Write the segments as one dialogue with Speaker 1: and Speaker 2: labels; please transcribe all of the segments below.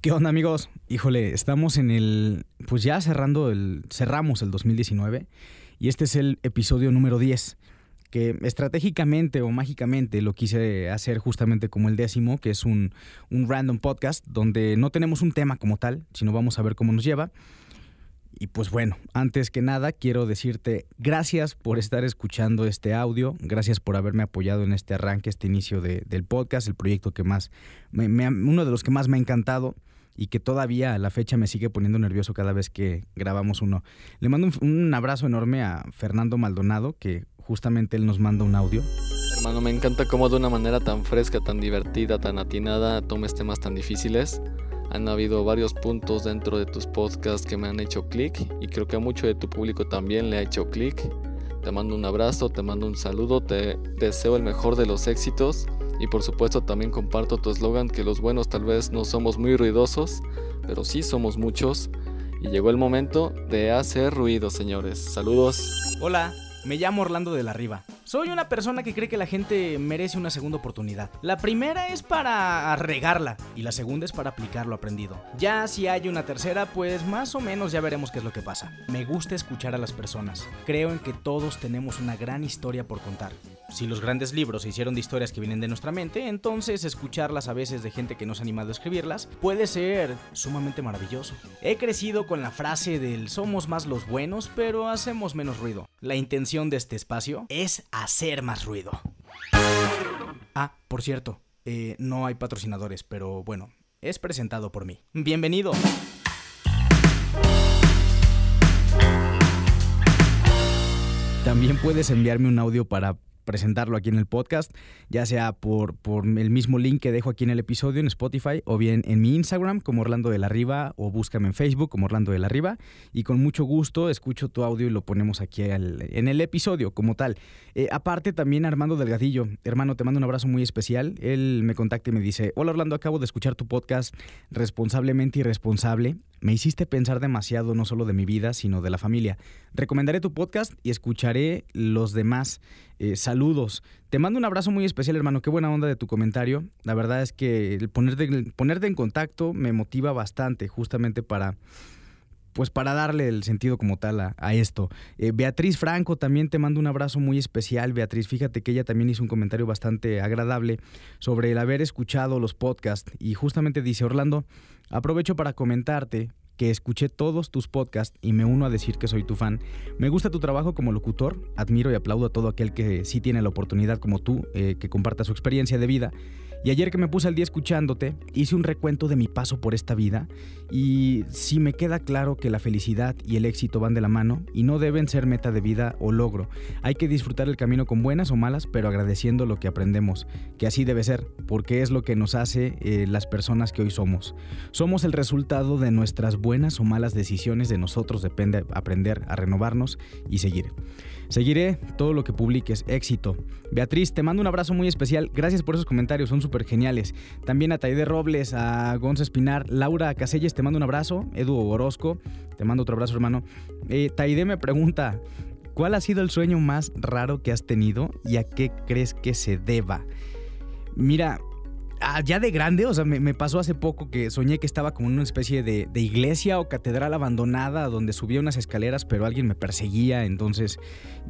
Speaker 1: ¿Qué onda amigos? Híjole, estamos en el, pues ya cerrando el, cerramos el 2019 y este es el episodio número 10, que estratégicamente o mágicamente lo quise hacer justamente como el décimo, que es un, un random podcast donde no tenemos un tema como tal, sino vamos a ver cómo nos lleva. Y pues bueno, antes que nada quiero decirte gracias por estar escuchando este audio, gracias por haberme apoyado en este arranque, este inicio del podcast, el proyecto que más, uno de los que más me ha encantado y que todavía a la fecha me sigue poniendo nervioso cada vez que grabamos uno. Le mando un, abrazo enorme a Fernando Maldonado, que justamente él nos manda un audio.
Speaker 2: Hermano, me encanta cómo de una manera tan fresca, tan divertida, tan atinada tomes temas tan difíciles. Han habido varios puntos dentro de tus podcasts que me han hecho clic y creo que a mucho de tu público también le ha hecho clic. Te mando un abrazo, te mando un saludo, te deseo el mejor de los éxitos y por supuesto también comparto tu eslogan que los buenos tal vez no somos muy ruidosos, pero sí somos muchos. Y llegó el momento de hacer ruido, señores. Saludos.
Speaker 1: Hola, me llamo Orlando de la Riva. Soy una persona que cree que la gente merece una segunda oportunidad. La primera es para regarla y la segunda es para aplicar lo aprendido. Ya si hay una tercera, pues más o menos ya veremos qué es lo que pasa. Me gusta escuchar a las personas. Creo en que todos tenemos una gran historia por contar. Si los grandes libros se hicieron de historias que vienen de nuestra mente, entonces escucharlas a veces de gente que no se ha animado a escribirlas puede ser sumamente maravilloso. He crecido con la frase del somos más los buenos, pero hacemos menos ruido. La intención de este espacio es hacer más ruido. Ah, por cierto, eh, no hay patrocinadores, pero bueno, es presentado por mí. Bienvenido. También puedes enviarme un audio para presentarlo aquí en el podcast, ya sea por, por el mismo link que dejo aquí en el episodio en Spotify o bien en mi Instagram como Orlando de la Riva o búscame en Facebook como Orlando de la Riva y con mucho gusto escucho tu audio y lo ponemos aquí en el episodio como tal. Eh, aparte también Armando Delgadillo, hermano, te mando un abrazo muy especial. Él me contacta y me dice, hola Orlando, acabo de escuchar tu podcast responsablemente irresponsable. Me hiciste pensar demasiado no solo de mi vida, sino de la familia. Recomendaré tu podcast y escucharé los demás. Eh, saludos. Te mando un abrazo muy especial, hermano. Qué buena onda de tu comentario. La verdad es que el ponerte, ponerte en contacto me motiva bastante, justamente para pues para darle el sentido como tal a, esto. Eh, Beatriz Franco, también te mando un abrazo muy especial, Beatriz. Fíjate que ella también hizo un comentario bastante agradable sobre el haber escuchado los podcasts y justamente dice, Orlando, aprovecho para comentarte que escuché todos tus podcasts y me uno a decir que soy tu fan. Me gusta tu trabajo como locutor, admiro y aplaudo a todo aquel que sí tiene la oportunidad como tú, eh, que comparta su experiencia de vida y ayer que me puse al día escuchándote, hice un recuento de mi paso por esta vida y sí me queda claro que la felicidad y el éxito van de la mano y no deben ser meta de vida o logro. Hay que disfrutar el camino con buenas o malas, pero agradeciendo lo que aprendemos, que así debe ser, porque es lo que nos hace eh, las personas que hoy somos. Somos el resultado de nuestras buenas o malas decisiones, de nosotros depende aprender a renovarnos y seguir. Seguiré todo lo que publiques. Éxito. Beatriz, te mando un abrazo muy especial. Gracias por esos comentarios, son geniales. También a Taide Robles, a Gonza Espinar, Laura Caselles, te mando un abrazo. Edu Orozco, te mando otro abrazo, hermano. Eh, Taide me pregunta, ¿cuál ha sido el sueño más raro que has tenido y a qué crees que se deba? Mira, ya de grande, o sea, me, pasó hace poco que soñé que estaba como en una especie de, iglesia o catedral abandonada donde subía unas escaleras, pero alguien me perseguía. Entonces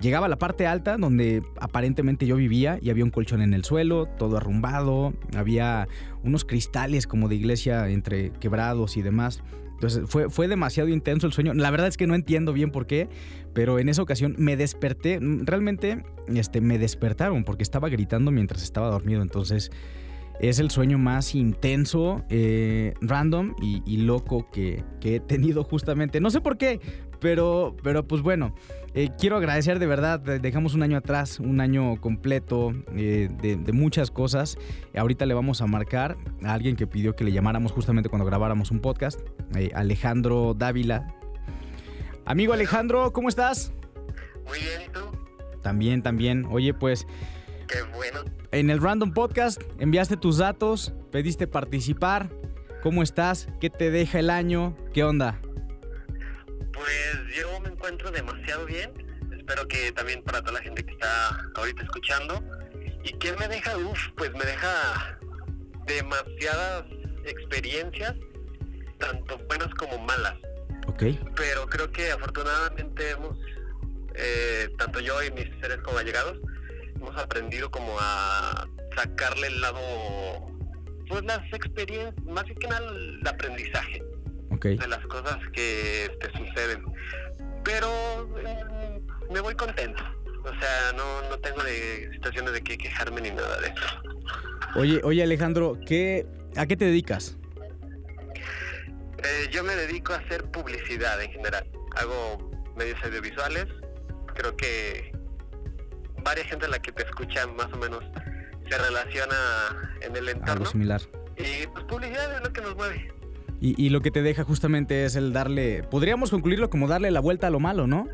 Speaker 1: llegaba a la parte alta donde aparentemente yo vivía y había un colchón en el suelo, todo arrumbado, había unos cristales como de iglesia entre quebrados y demás. Entonces fue, fue demasiado intenso el sueño. La verdad es que no entiendo bien por qué, pero en esa ocasión me desperté. Realmente este, me despertaron porque estaba gritando mientras estaba dormido. Entonces es el sueño más intenso, eh, random y, loco que, he tenido justamente. No sé por qué, pero, pero pues bueno, eh, quiero agradecer de verdad. Dejamos un año atrás, un año completo eh, de, muchas cosas. Ahorita le vamos a marcar a alguien que pidió que le llamáramos justamente cuando grabáramos un podcast, Alejandro Dávila. Amigo Alejandro, ¿cómo estás?
Speaker 3: Muy bien, ¿y tú?
Speaker 1: También, también. Oye, pues...
Speaker 3: Qué bueno.
Speaker 1: En el Random Podcast enviaste tus datos, pediste participar. ¿Cómo estás? ¿Qué te deja el año? ¿Qué onda?
Speaker 3: Pues yo me encuentro demasiado bien. Espero que también para toda la gente que está ahorita escuchando. ¿Y qué me deja? Uf, pues me deja demasiadas experiencias tanto buenas como malas.
Speaker 1: Ok.
Speaker 3: Pero creo que afortunadamente hemos, eh, tanto yo y mis seres como allegados, hemos aprendido como a sacarle el lado, pues las experiencias, más que nada el aprendizaje
Speaker 1: Ok.
Speaker 3: de las cosas que te suceden. Pero eh, me voy contento. O sea, no, no tengo de situaciones de que quejarme ni nada de eso.
Speaker 1: Oye, oye Alejandro, ¿qué, ¿a qué te dedicas?
Speaker 3: Eh, yo me dedico a hacer publicidad en general. Hago medios audiovisuales. Creo que varias gente a la que te escucha más o menos se relaciona en el
Speaker 1: Algo
Speaker 3: entorno.
Speaker 1: similar.
Speaker 3: Y pues publicidad es lo que nos mueve.
Speaker 1: Y, y lo que te deja justamente es el darle, podríamos concluirlo como darle la vuelta a lo malo, ¿no?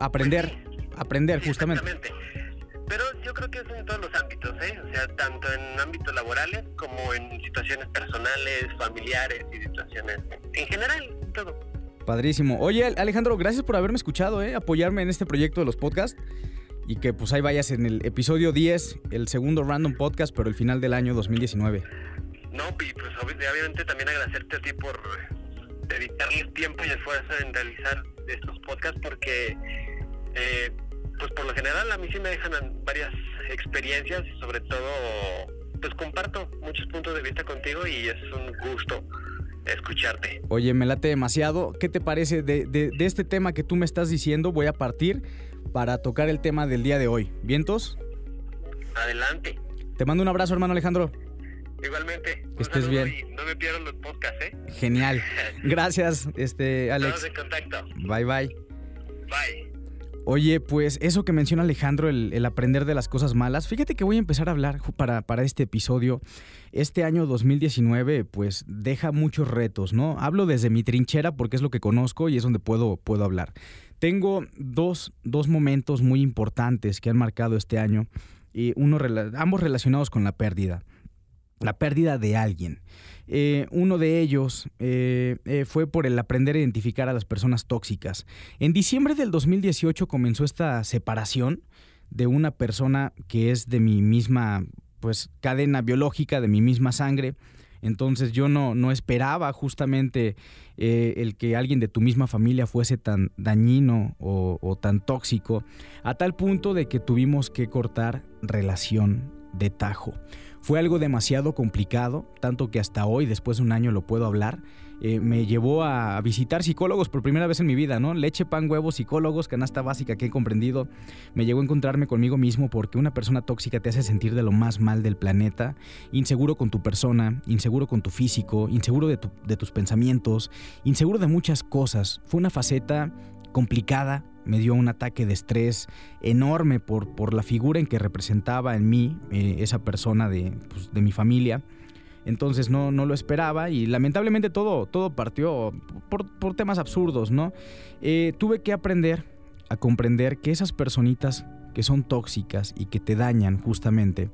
Speaker 1: Aprender, aprender
Speaker 3: Sí,
Speaker 1: justamente.
Speaker 3: Pero yo creo que es en todos los ámbitos, ¿eh? O sea, tanto en ámbitos laborales como en situaciones personales, familiares y situaciones en general, en todo.
Speaker 1: Padrísimo. Oye, Alejandro, gracias por haberme escuchado, ¿eh? Apoyarme en este proyecto de los podcasts. Y que pues ahí vayas en el episodio 10, el segundo Random Podcast, pero el final del año 2019.
Speaker 3: No, y pues obvi- obviamente también agradecerte a ti por dedicarles tiempo y esfuerzo en realizar estos podcasts porque eh, pues por lo general a mí sí me dejan an- varias experiencias y sobre todo pues comparto muchos puntos de vista contigo y es un gusto escucharte.
Speaker 1: Oye, me late demasiado. ¿Qué te parece de, de- de este tema que tú me estás diciendo? Voy a partir para tocar el tema del día de hoy. ¿Vientos?
Speaker 3: Adelante.
Speaker 1: Te mando un abrazo, hermano Alejandro.
Speaker 3: Igualmente.
Speaker 1: estés bien.
Speaker 3: Y no me pierdo los podcasts, ¿eh?
Speaker 1: Genial. Gracias, este,
Speaker 3: Estamos
Speaker 1: Alex.
Speaker 3: en contacto.
Speaker 1: Bye, bye.
Speaker 3: Bye.
Speaker 1: Oye, pues eso que menciona Alejandro, el, el aprender de las cosas malas, fíjate que voy a empezar a hablar para, para este episodio. Este año 2019, pues deja muchos retos, ¿no? Hablo desde mi trinchera porque es lo que conozco y es donde puedo, puedo hablar. Tengo dos, dos momentos muy importantes que han marcado este año, y uno, ambos relacionados con la pérdida. La pérdida de alguien. Eh, uno de ellos eh, eh, fue por el aprender a identificar a las personas tóxicas. En diciembre del 2018 comenzó esta separación de una persona que es de mi misma pues, cadena biológica, de mi misma sangre. Entonces yo no, no esperaba justamente eh, el que alguien de tu misma familia fuese tan dañino o, o tan tóxico, a tal punto de que tuvimos que cortar relación de tajo. Fue algo demasiado complicado, tanto que hasta hoy, después de un año, lo puedo hablar. Eh, me llevó a visitar psicólogos por primera vez en mi vida, ¿no? Leche, pan, huevos, psicólogos, canasta básica que he comprendido. Me llegó a encontrarme conmigo mismo porque una persona tóxica te hace sentir de lo más mal del planeta, inseguro con tu persona, inseguro con tu físico, inseguro de, tu- de tus pensamientos, inseguro de muchas cosas. Fue una faceta complicada, me dio un ataque de estrés enorme por, la figura en que representaba en mí eh, esa persona de, pues, de mi familia. Entonces no, no lo esperaba y lamentablemente todo, todo partió por, por temas absurdos, ¿no? Eh, tuve que aprender a comprender que esas personitas que son tóxicas y que te dañan justamente,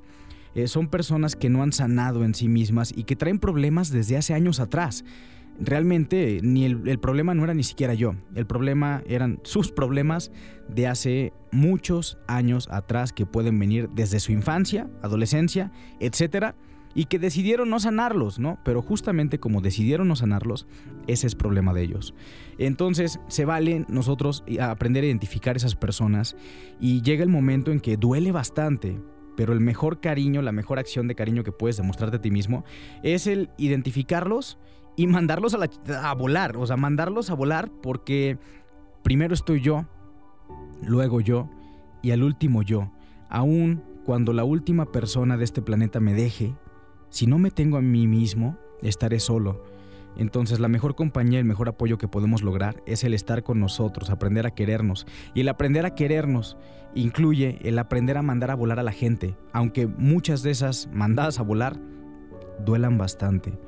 Speaker 1: eh, son personas que no han sanado en sí mismas y que traen problemas desde hace años atrás. Realmente ni el, problema no era ni siquiera yo, el problema eran sus problemas de hace muchos años atrás que pueden venir desde su infancia, adolescencia, etcétera, y que decidieron no sanarlos, ¿no? Pero justamente como decidieron no sanarlos, ese es problema de ellos. Entonces, se vale nosotros aprender a identificar esas personas y llega el momento en que duele bastante, pero el mejor cariño, la mejor acción de cariño que puedes demostrarte a ti mismo es el identificarlos y mandarlos a, la, a volar, o sea, mandarlos a volar porque primero estoy yo, luego yo y al último yo. Aún cuando la última persona de este planeta me deje, si no me tengo a mí mismo, estaré solo. Entonces la mejor compañía, el mejor apoyo que podemos lograr es el estar con nosotros, aprender a querernos. Y el aprender a querernos incluye el aprender a mandar a volar a la gente, aunque muchas de esas mandadas a volar duelan bastante,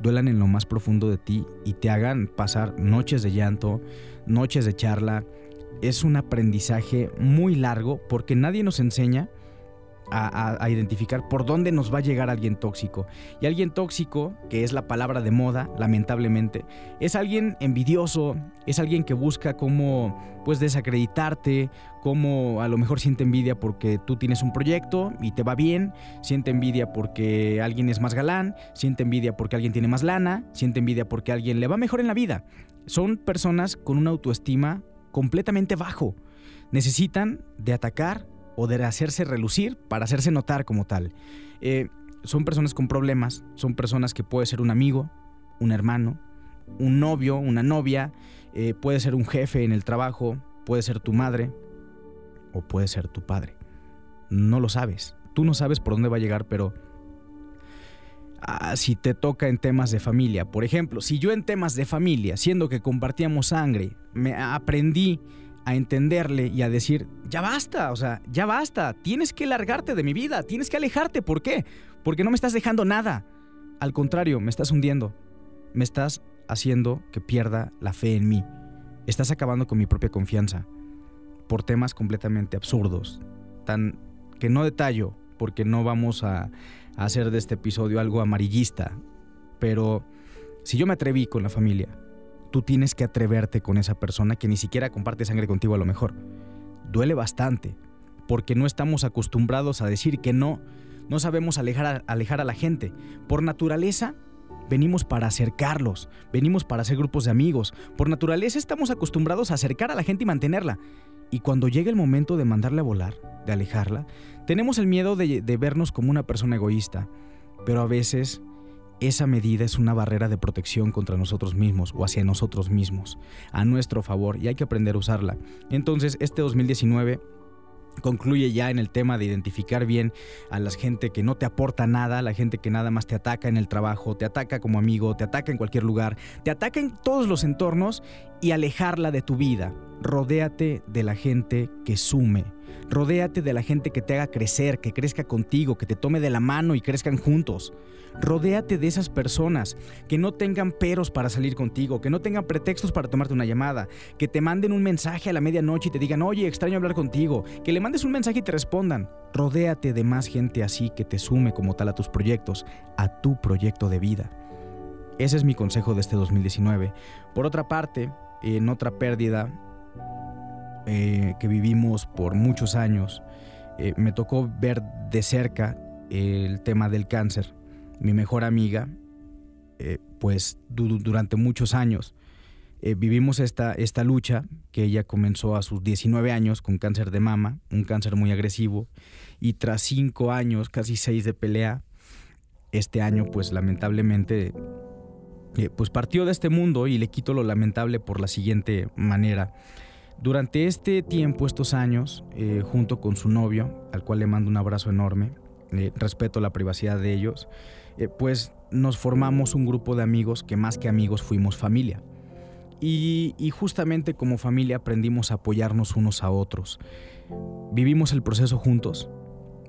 Speaker 1: duelan en lo más profundo de ti y te hagan pasar noches de llanto, noches de charla. Es un aprendizaje muy largo porque nadie nos enseña a, identificar por dónde nos va a llegar alguien tóxico. Y alguien tóxico, que es la palabra de moda, lamentablemente, es alguien envidioso, es alguien que busca cómo pues desacreditarte, cómo a lo mejor siente envidia porque tú tienes un proyecto y te va bien, siente envidia porque alguien es más galán, siente envidia porque alguien tiene más lana, siente envidia porque alguien le va mejor en la vida. Son personas con una autoestima completamente bajo. Necesitan de atacar o de hacerse relucir para hacerse notar como tal. Eh, son personas con problemas, son personas que puede ser un amigo, un hermano, un novio, una novia, eh, puede ser un jefe en el trabajo, puede ser tu madre o puede ser tu padre. No lo sabes. Tú no sabes por dónde va a llegar, pero ah, si te toca en temas de familia, por ejemplo, si yo en temas de familia, siendo que compartíamos sangre, me aprendí a entenderle y a decir, ya basta, o sea, ya basta, tienes que largarte de mi vida, tienes que alejarte, ¿por qué? Porque no me estás dejando nada. Al contrario, me estás hundiendo, me estás haciendo que pierda la fe en mí, estás acabando con mi propia confianza por temas completamente absurdos, tan que no detallo, porque no vamos a, hacer de este episodio algo amarillista, pero si yo me atreví con la familia, tú tienes que atreverte con esa persona que ni siquiera comparte sangre contigo a lo mejor. Duele bastante, porque no estamos acostumbrados a decir que no, no sabemos alejar a, la gente. Por naturaleza, venimos para acercarlos, venimos para hacer grupos de amigos. Por naturaleza estamos acostumbrados a acercar a la gente y mantenerla. Y cuando llega el momento de mandarle a volar, de alejarla, tenemos el miedo de vernos como una persona egoísta. Pero a veces esa medida es una barrera de protección contra nosotros mismos o hacia nosotros mismos, a nuestro favor, y hay que aprender a usarla. Entonces, este 2019 concluye ya en el tema de identificar bien a la gente que no te aporta nada, a la gente que nada más te ataca en el trabajo, te ataca como amigo, te ataca en cualquier lugar, te ataca en todos los entornos y alejarla de tu vida. Rodéate de la gente que sume. Rodéate de la gente que te haga crecer, que crezca contigo, que te tome de la mano y crezcan juntos. Rodéate de esas personas que no tengan peros para salir contigo, que no tengan pretextos para tomarte una llamada, que te manden un mensaje a la medianoche y te digan, oye, extraño hablar contigo, que le mandes un mensaje y te respondan. Rodéate de más gente así que te sume como tal a tus proyectos, a tu proyecto de vida. Ese es mi consejo de este 2019. Por otra parte, en otra pérdida eh, que vivimos por muchos años, eh, me tocó ver de cerca el tema del cáncer mi mejor amiga, eh, pues durante muchos años vivimos esta, esta lucha que ella comenzó a sus 19 años con cáncer de mama, un cáncer muy agresivo, y tras cinco años, casi seis de pelea, este año pues lamentablemente pues partió de este mundo y le quito lo lamentable por la siguiente manera. Durante este tiempo, estos años, junto con su novio, al cual le mando un abrazo enorme, respeto la privacidad de ellos, eh, pues nos formamos un grupo de amigos que más que amigos fuimos familia. Y, justamente como familia aprendimos a apoyarnos unos a otros. Vivimos el proceso juntos,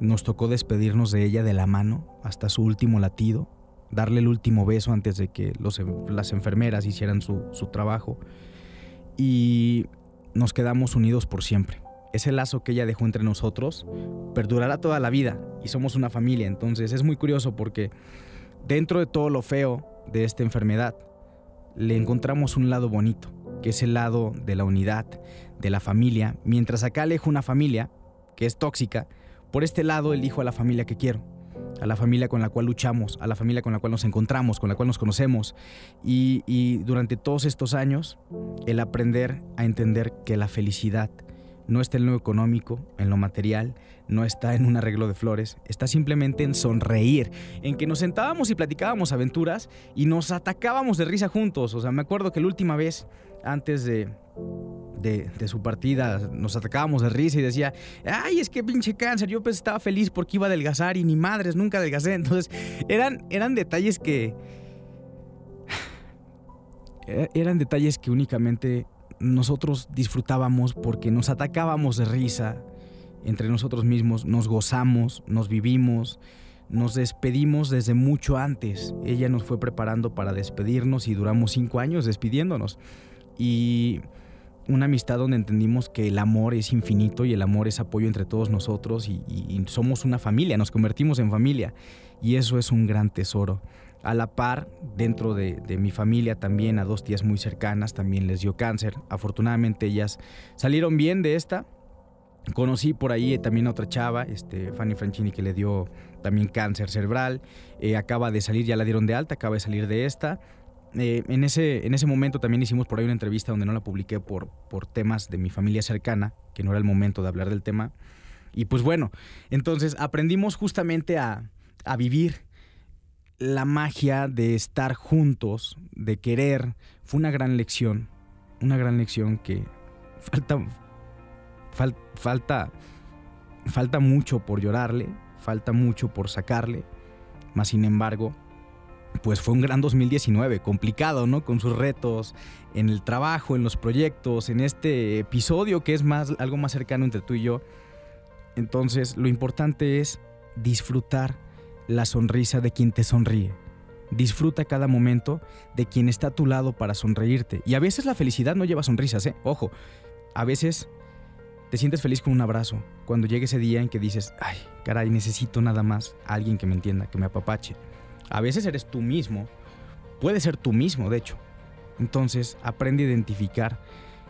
Speaker 1: nos tocó despedirnos de ella de la mano hasta su último latido, darle el último beso antes de que las enfermeras hicieran su, su trabajo y nos quedamos unidos por siempre. Ese lazo que ella dejó entre nosotros perdurará toda la vida y somos una familia. Entonces es muy curioso porque dentro de todo lo feo de esta enfermedad, le encontramos un lado bonito, que es el lado de la unidad, de la familia, mientras acá alejo una familia que es tóxica, por este lado elijo a la familia que quiero, a la familia con la cual luchamos, a la familia con la cual nos encontramos, con la cual nos conocemos. Y, durante todos estos años, el aprender a entender que la felicidad no está en lo económico, en lo material, no está en un arreglo de flores, está simplemente en sonreír, en que nos sentábamos y platicábamos aventuras y nos atacábamos de risa juntos. O sea, me acuerdo que la última vez, antes de, de, su partida, nos atacábamos de risa y decía, ay, es que pinche cáncer, yo pues estaba feliz porque iba a adelgazar y ni madres, nunca adelgacé. Entonces, eran, eran detalles que... Eran detalles que únicamente nosotros disfrutábamos porque nos atacábamos de risa entre nosotros mismos, nos gozamos, nos vivimos, nos despedimos desde mucho antes. Ella nos fue preparando para despedirnos y duramos cinco años despidiéndonos. Y, una amistad donde entendimos que el amor es infinito y el amor es apoyo entre todos nosotros y, somos una familia, nos convertimos en familia y eso es un gran tesoro. A la par, dentro de, mi familia también, a dos tías muy cercanas también les dio cáncer. Afortunadamente ellas salieron bien de esta. Conocí por ahí también a otra chava, este, Fanny Franchini, que le dio también cáncer cerebral. Eh, acaba de salir, ya la dieron de alta, acaba de salir de esta. Eh, en, ese, en ese momento también hicimos por ahí una entrevista donde no la publiqué por, por temas de mi familia cercana, que no era el momento de hablar del tema. Y pues bueno, entonces aprendimos justamente a, a vivir la magia de estar juntos, de querer. Fue una gran lección, una gran lección que falta, falta, falta mucho por llorarle, falta mucho por sacarle, mas sin embargo pues fue un gran 2019, complicado, ¿no? Con sus retos en el trabajo, en los proyectos, en este episodio que es más algo más cercano entre tú y yo. Entonces, lo importante es disfrutar la sonrisa de quien te sonríe. Disfruta cada momento de quien está a tu lado para sonreírte. Y a veces la felicidad no lleva sonrisas, ¿eh? Ojo, a veces te sientes feliz con un abrazo. Cuando llegue ese día en que dices, ay, caray, necesito nada más alguien que me entienda, que me apapache. A veces eres tú mismo. Puede ser tú mismo, de hecho. Entonces, aprende a identificar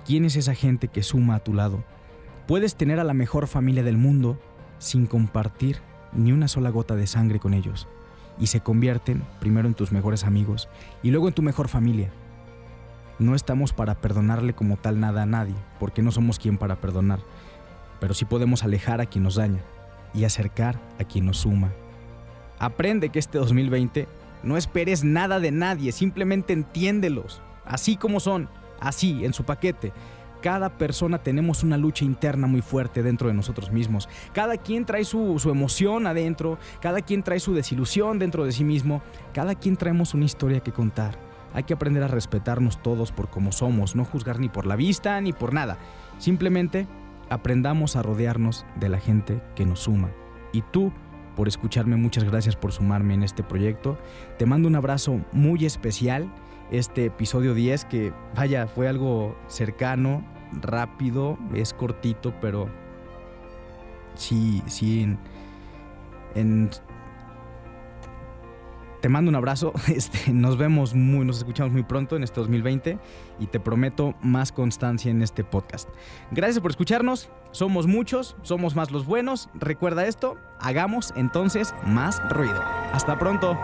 Speaker 1: quién es esa gente que suma a tu lado. Puedes tener a la mejor familia del mundo sin compartir ni una sola gota de sangre con ellos. Y se convierten primero en tus mejores amigos y luego en tu mejor familia. No estamos para perdonarle como tal nada a nadie, porque no somos quien para perdonar, pero sí podemos alejar a quien nos daña y acercar a quien nos suma Aprende que este 2020 no esperes nada de nadie, simplemente entiéndelos, así como son, así, en su paquete. Cada persona tenemos una lucha interna muy fuerte dentro de nosotros mismos. Cada quien trae su, su, emoción adentro, cada quien trae su desilusión dentro de sí mismo, cada quien traemos una historia que contar. Hay que aprender a respetarnos todos por como somos, no juzgar ni por la vista ni por nada. Simplemente aprendamos a rodearnos de la gente que nos suma. Y tú por escucharme, muchas gracias por sumarme en este proyecto. Te mando un abrazo muy especial. Este episodio 10 que, vaya, fue algo cercano, rápido, es cortito, pero sí, sí, en, en te mando un abrazo. Este, nos vemos muy, nos escuchamos muy pronto en este 2020 y te prometo más constancia en este podcast. Gracias por escucharnos. Somos muchos, somos más los buenos. Recuerda esto, hagamos entonces más ruido. Hasta pronto.